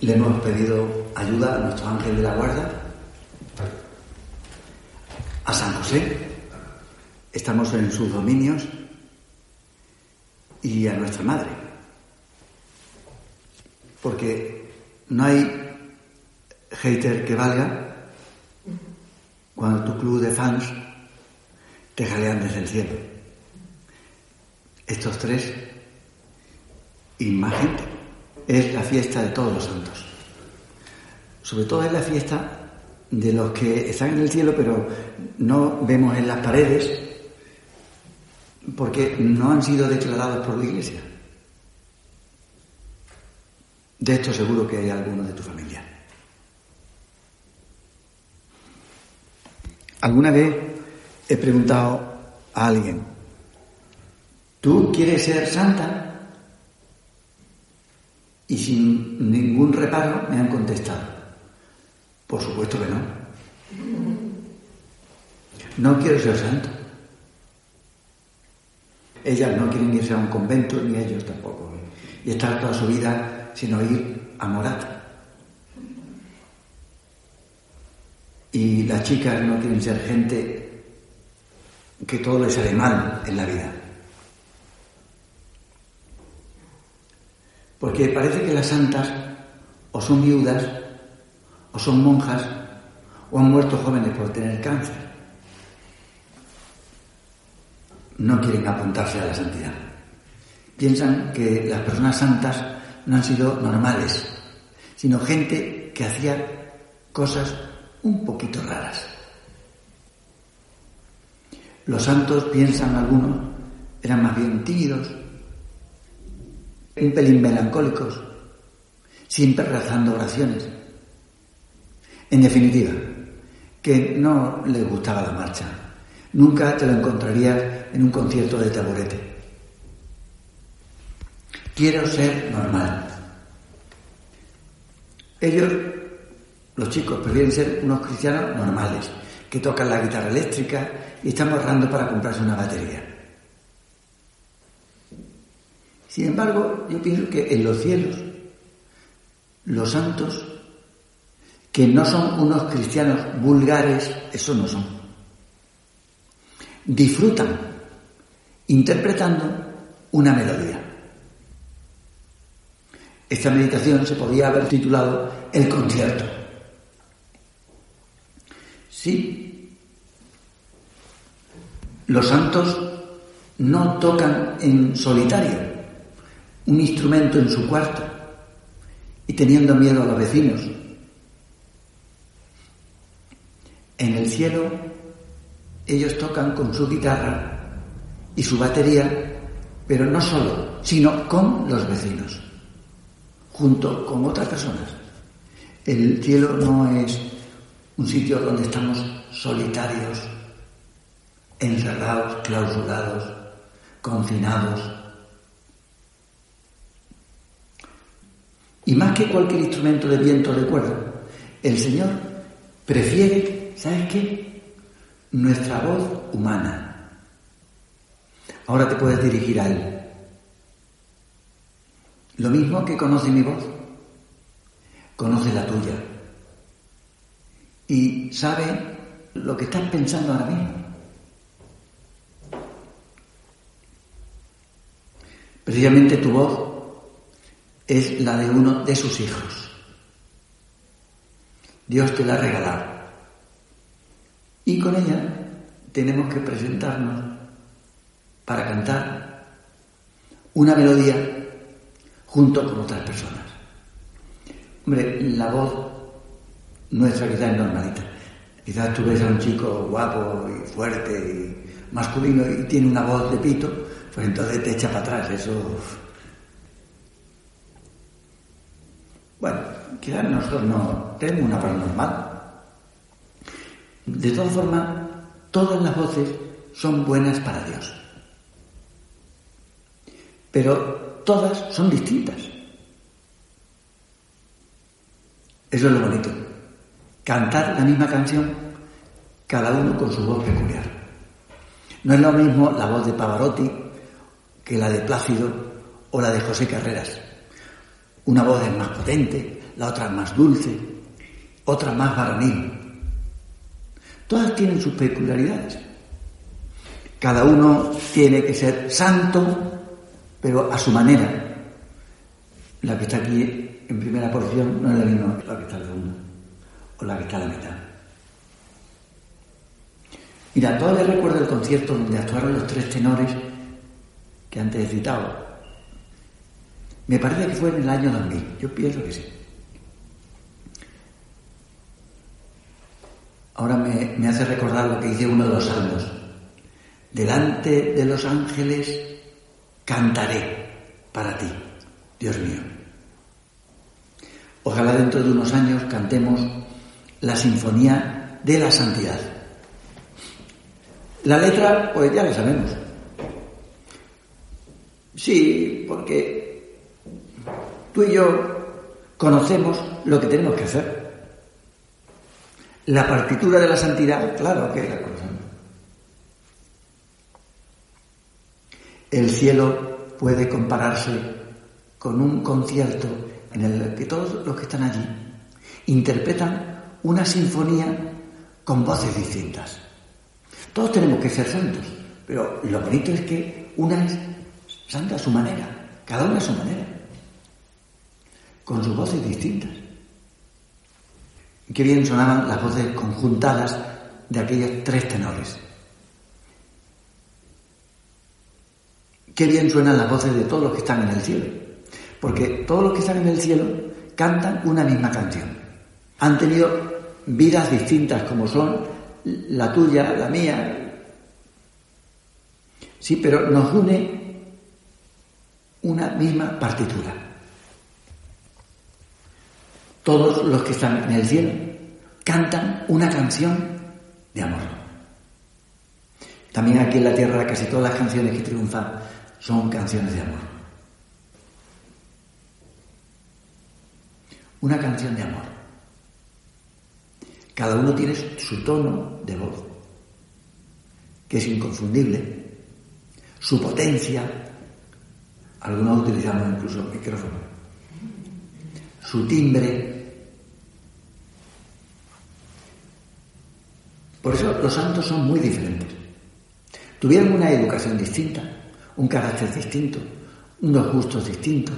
Le hemos pedido ayuda a nuestro ángel de la guarda, a San José, estamos en sus dominios, y a nuestra madre. Porque no hay hater que valga cuando tu club de fans te jalean desde el cielo. Estos tres imagen es la fiesta de todos los santos. Sobre todo es la fiesta de los que están en el cielo, pero no vemos en las paredes, porque no han sido declarados por la Iglesia. De esto seguro que hay alguno de tu familia. Alguna vez he preguntado a alguien, ¿tú quieres ser santa? Y sin ningún reparo me han contestado, por supuesto que no. No quiero ser santo. Ellas no quieren irse a un convento, ni ellos tampoco. Y estar toda su vida sin oír a Morat. Y las chicas no quieren ser gente que todo les sale mal en la vida. Porque parece que las santas o son viudas, o son monjas, o han muerto jóvenes por tener cáncer. No quieren apuntarse a la santidad. Piensan que las personas santas no han sido normales, sino gente que hacía cosas un poquito raras. Los santos, piensan algunos, eran más bien tímidos, un pelín melancólicos, siempre rezando oraciones. En definitiva, que no les gustaba la marcha. Nunca te lo encontrarías en un concierto de taburete. Quiero ser normal. Ellos, los chicos, prefieren ser unos cristianos normales, que tocan la guitarra eléctrica y están ahorrando para comprarse una batería. Sin embargo, yo pienso que en los cielos, los santos, que no son unos cristianos vulgares, eso no son. Disfrutan interpretando una melodía. Esta meditación se podía haber titulado El concierto. Sí, los santos no tocan en solitario un instrumento en su cuarto y teniendo miedo a los vecinos. En el cielo ellos tocan con su guitarra y su batería, pero no solo, sino con los vecinos, junto con otras personas. El cielo no es un sitio donde estamos solitarios, encerrados, clausurados, confinados, Y más que cualquier instrumento de viento o de cuerda, el Señor prefiere, ¿sabes qué? Nuestra voz humana. Ahora te puedes dirigir a Él. Lo mismo que conoce mi voz, conoce la tuya. Y sabe lo que estás pensando ahora mismo. Precisamente tu voz es la de uno de sus hijos. Dios te la ha regalado. Y con ella tenemos que presentarnos para cantar una melodía junto con otras personas. Hombre, la voz nuestra quizás es normalita. Quizás tú ves a un chico guapo y fuerte y masculino y tiene una voz de pito, pues entonces te echa para atrás. Eso Bueno, quizás nosotros no tenemos una voz normal. De todas formas, todas las voces son buenas para Dios. Pero todas son distintas. Eso es lo bonito. Cantar la misma canción, cada uno con su voz peculiar. No es lo mismo la voz de Pavarotti que la de Plácido o la de José Carreras. Una voz es más potente, la otra más dulce, otra más varonil. Todas tienen sus peculiaridades. Cada uno tiene que ser santo, pero a su manera. La que está aquí en primera porción no es la misma que la está en segunda, o la que está a la mitad. Mira, todavía recuerdo el concierto donde actuaron los tres tenores que antes he citado. Me parece que fue en el año 2000, yo pienso que sí. Ahora me, hace recordar lo que dice uno de los salmos. Delante de los ángeles cantaré para ti, Dios mío. Ojalá dentro de unos años cantemos la sinfonía de la santidad. La letra, pues ya la sabemos. Sí, porque tú y yo conocemos lo que tenemos que hacer. La partitura de la santidad, claro que la conocemos. El cielo puede compararse con un concierto en el que todos los que están allí interpretan una sinfonía con voces distintas. Todos tenemos que ser santos, pero lo bonito es que una es santa a su manera, cada una a su manera, con sus voces distintas. Qué bien sonaban las voces conjuntadas de aquellos tres tenores. Qué bien suenan las voces de todos los que están en el cielo. Porque todos los que están en el cielo cantan una misma canción. Han tenido vidas distintas como son la tuya, la mía. Sí, pero nos une una misma partitura. Todos los que están en el cielo cantan una canción de amor. También aquí en la tierra casi todas las canciones que triunfan son canciones de amor. Una canción de amor. Cada uno tiene su tono de voz, que es inconfundible, su potencia, algunos utilizamos incluso micrófono, su timbre. Por eso los santos son muy diferentes. Tuvieron una educación distinta, un carácter distinto, unos gustos distintos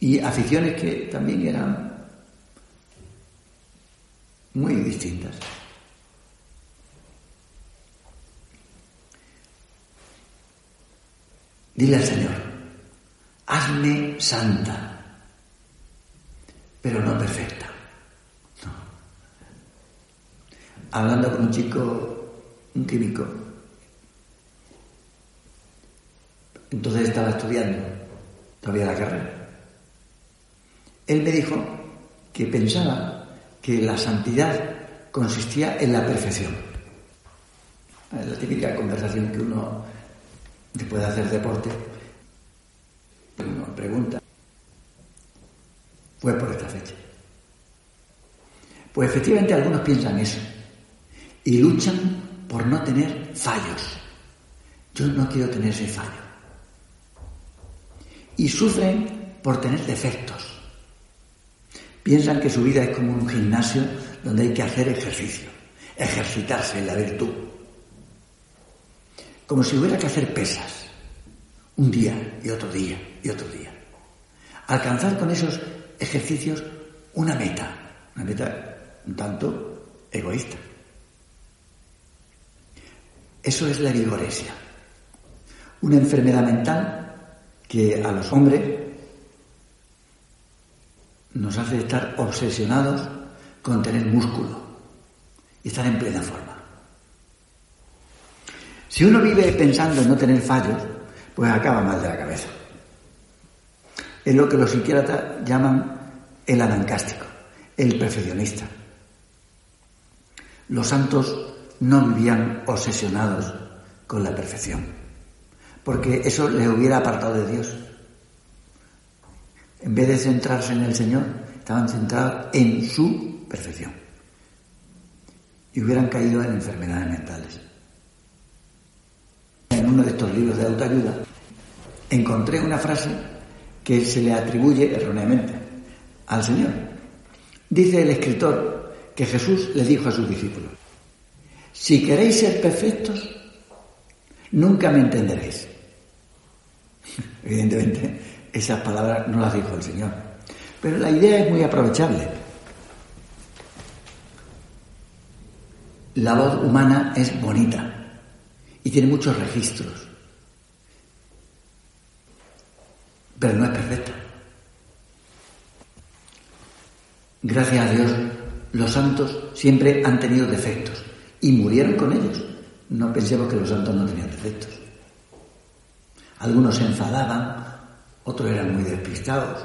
y aficiones que también eran muy distintas. Dile al Señor, hazme santa, pero no perfecta. Hablando con un chico, un químico, Entonces estaba estudiando todavía la carrera. Él me dijo que pensaba que la santidad consistía en la perfección. La típica conversación que uno, después de hacer deporte, uno pregunta. Fue por esta fecha. Pues efectivamente algunos piensan eso y luchan por no tener fallos. Yo no quiero tener ese fallo y sufren por tener defectos. Piensan que su vida es como un gimnasio donde hay que hacer ejercicio, ejercitarse en la virtud. Como si hubiera que hacer pesas, un día y otro día y otro día. Alcanzar con esos ejercicios una meta, una meta un tanto egoísta. Eso es la vigoresia, una enfermedad mental que a los hombres nos hace estar obsesionados con tener músculo y estar en plena forma. Si uno vive pensando en no tener fallos, pues acaba mal de la cabeza. Es lo que los psiquiatras llaman el anancástico, el perfeccionista. Los santos no vivían obsesionados con la perfección porque eso le hubiera apartado de Dios. En vez de centrarse en el Señor, estaban centrados en su perfección. Y hubieran caído en enfermedades mentales. En uno de estos libros de autoayuda encontré una frase que se le atribuye erróneamente al Señor. Dice el escritor que Jesús le dijo a sus discípulos, si queréis ser perfectos, nunca me entenderéis. Evidentemente, esas palabras no las dijo el Señor. Pero la idea es muy aprovechable. La voz humana es bonita y tiene muchos registros, pero no es perfecta. Gracias a Dios, los santos siempre han tenido defectos y murieron con ellos. No pensemos que los santos no tenían defectos. Algunos se enfadaban, otros eran muy despistados,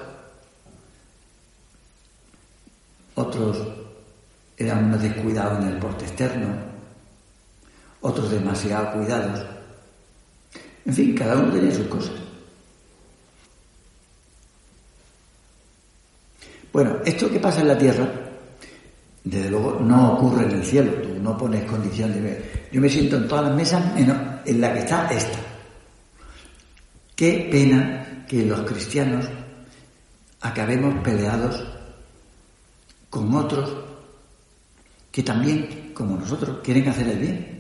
otros eran unos descuidados en el porte externo, otros demasiado cuidados. En fin, cada uno tenía sus cosas. Bueno, esto que pasa en la tierra, desde luego no ocurre en el cielo. Tú no pones condición de ver. Yo me siento en todas las mesas menos en la que está esta. Qué pena que los cristianos acabemos peleados con otros que también, como nosotros, quieren hacer el bien.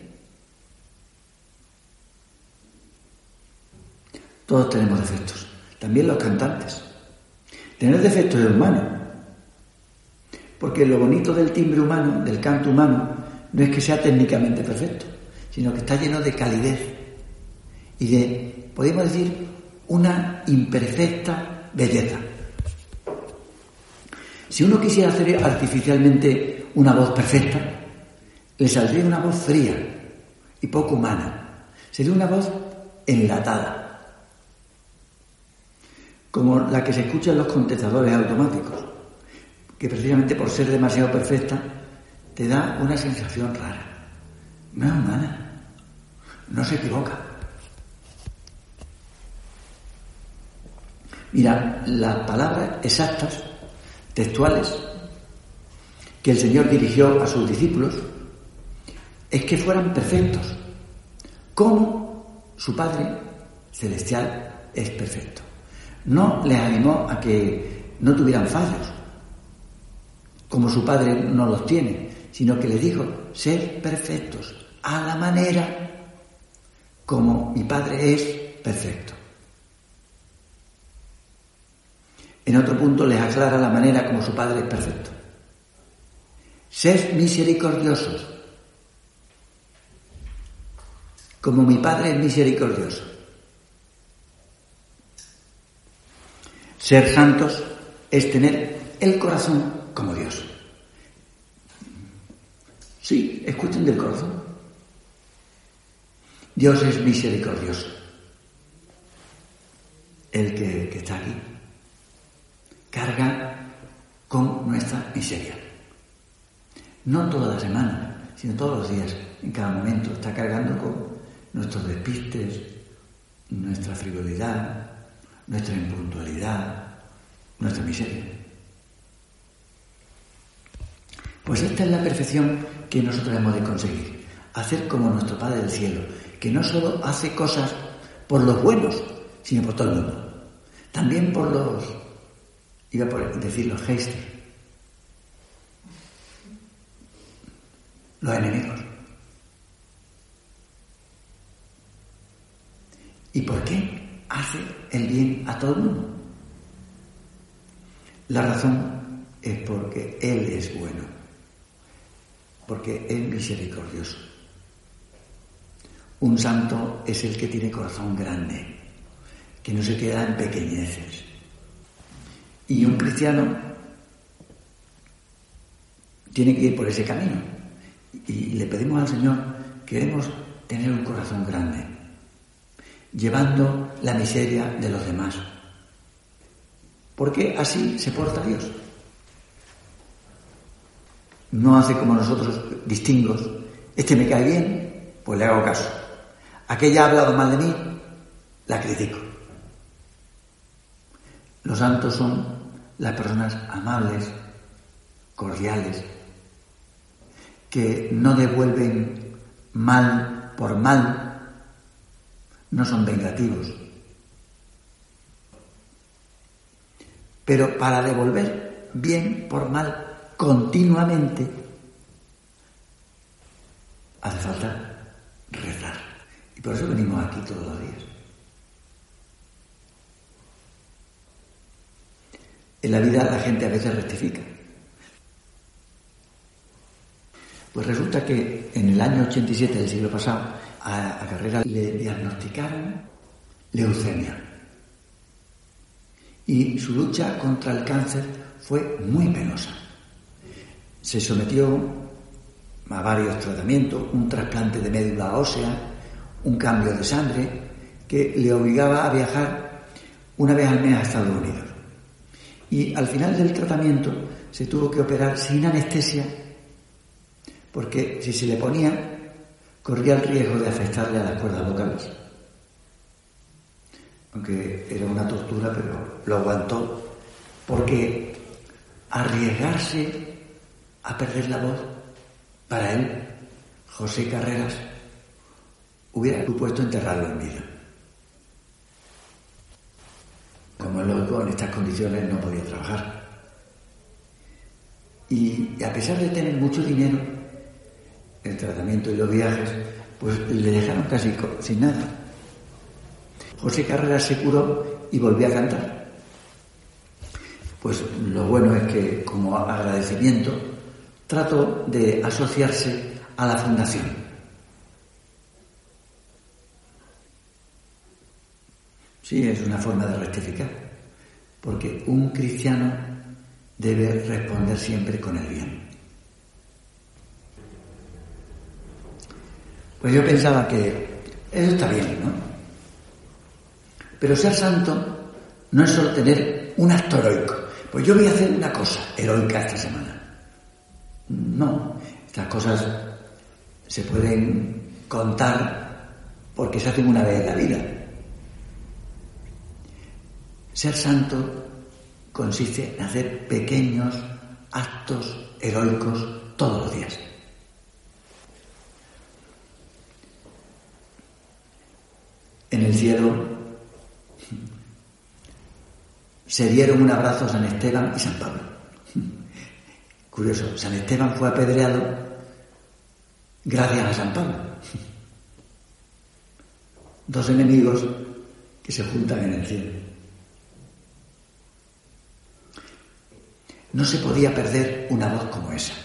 Todos tenemos defectos, también los cantantes. Tener defectos es humano, porque lo bonito del timbre humano, del canto humano, no es que sea técnicamente perfecto, sino que está lleno de calidez y de, podemos decir, una imperfecta belleza. Si uno quisiera hacer artificialmente una voz perfecta, le saldría una voz fría y poco humana. Sería una voz enlatada, como la que se escucha en los contestadores automáticos, que precisamente por ser demasiado perfecta te da una sensación rara. No es humana, no se equivoca. Mira, las palabras exactas, textuales, que el Señor dirigió a sus discípulos, es que fueran perfectos, como su Padre Celestial es perfecto. No les animó a que no tuvieran fallos, como su Padre no los tiene, sino que les dijo, ser perfectos a la manera como mi Padre es perfecto. En otro punto les aclara la manera como su Padre es perfecto. Sed misericordiosos, como mi Padre es misericordioso. Ser santos es tener el corazón como Dios. Sí, es cuestión del corazón. Dios es misericordioso. El que, que está aquí carga con nuestra miseria. No toda la semana, sino todos los días, en cada momento, está cargando con nuestros despistes, nuestra frivolidad, nuestra impuntualidad, nuestra miseria. Pues esta es la perfección que nosotros hemos de conseguir. Hacer como nuestro Padre del Cielo, que no solo hace cosas por los buenos, sino por todo el mundo. También por los iba a decir los los enemigos. ¿Y por qué hace el bien a todo el mundo? La razón es porque Él es bueno, porque es misericordioso. Un santo es el que tiene corazón grande, que no se queda en pequeñeces, y un cristiano tiene que ir por ese camino. Y le pedimos al Señor, queremos tener un corazón grande, llevando la miseria de los demás. Porque así se porta Dios. No hace como nosotros distingos. Este me cae bien, pues le hago caso. Aquella ha hablado mal de mí, la critico. Los santos son las personas amables, cordiales, que no devuelven mal por mal, no son vengativos. Pero para devolver bien por mal continuamente, hace falta rezar. Y por eso venimos aquí todos los días. En la vida la gente a veces rectifica. Pues resulta que en el año 87 del siglo pasado a, Carrera le diagnosticaron leucemia. Y su lucha contra el cáncer fue muy penosa. Se sometió a varios tratamientos, un trasplante de médula ósea, un cambio de sangre, que le obligaba a viajar una vez al mes a Estados Unidos. Y al final del tratamiento se tuvo que operar sin anestesia porque si se le ponía, corría el riesgo de afectarle a las cuerdas vocales. Aunque era una tortura, pero lo aguantó, porque arriesgarse a perder la voz, para él, José Carreras, hubiera supuesto enterrarlo en vida. Como es lógico, en estas condiciones no podía trabajar. Y a pesar de tener mucho dinero, el tratamiento y los viajes, pues le dejaron casi sin nada. José Carrera se curó y volvió a cantar. Pues lo bueno es que como agradecimiento trató de asociarse a la fundación. Sí, es una forma de rectificar, porque un cristiano debe responder siempre con el bien. Pues yo pensaba que eso está bien, ¿no? Pero ser santo no es solo tener un acto heroico. Pues yo voy a hacer una cosa heroica esta semana. No, estas cosas se pueden contar porque se hacen una vez en la vida. Ser santo consiste en hacer pequeños actos heroicos todos los días. en el cielo se dieron un abrazo a San Esteban y San Pablo. Curioso, San Esteban fue apedreado gracias a San Pablo. Dos enemigos que se juntan en el cielo. No se podía perder una voz como esa.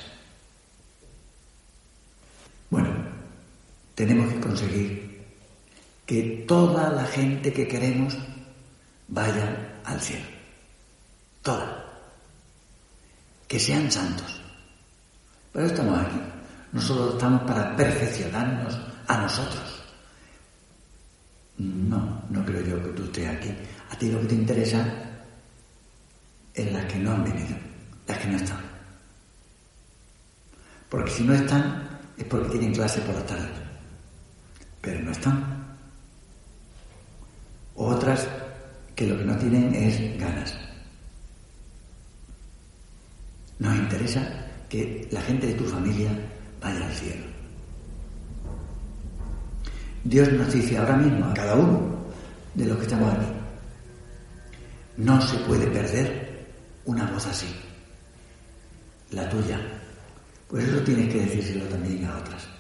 Bueno, tenemos que conseguir que toda la gente que queremos vaya al cielo. Toda. Que sean santos. Pero estamos aquí. Nosotros estamos para perfeccionarnos a nosotros. No, no creo yo que tú estés aquí. A ti lo que te interesa es las que no han venido, las que no están. Porque si no están es porque tienen clase por la tarde. Pero no están otras que lo que no tienen es ganas. Nos interesa que la gente de tu familia vaya al cielo. Dios nos dice ahora mismo a cada uno de los que estamos aquí, no se puede perder una voz así, la tuya. Pues eso tienes que decírselo también a otras.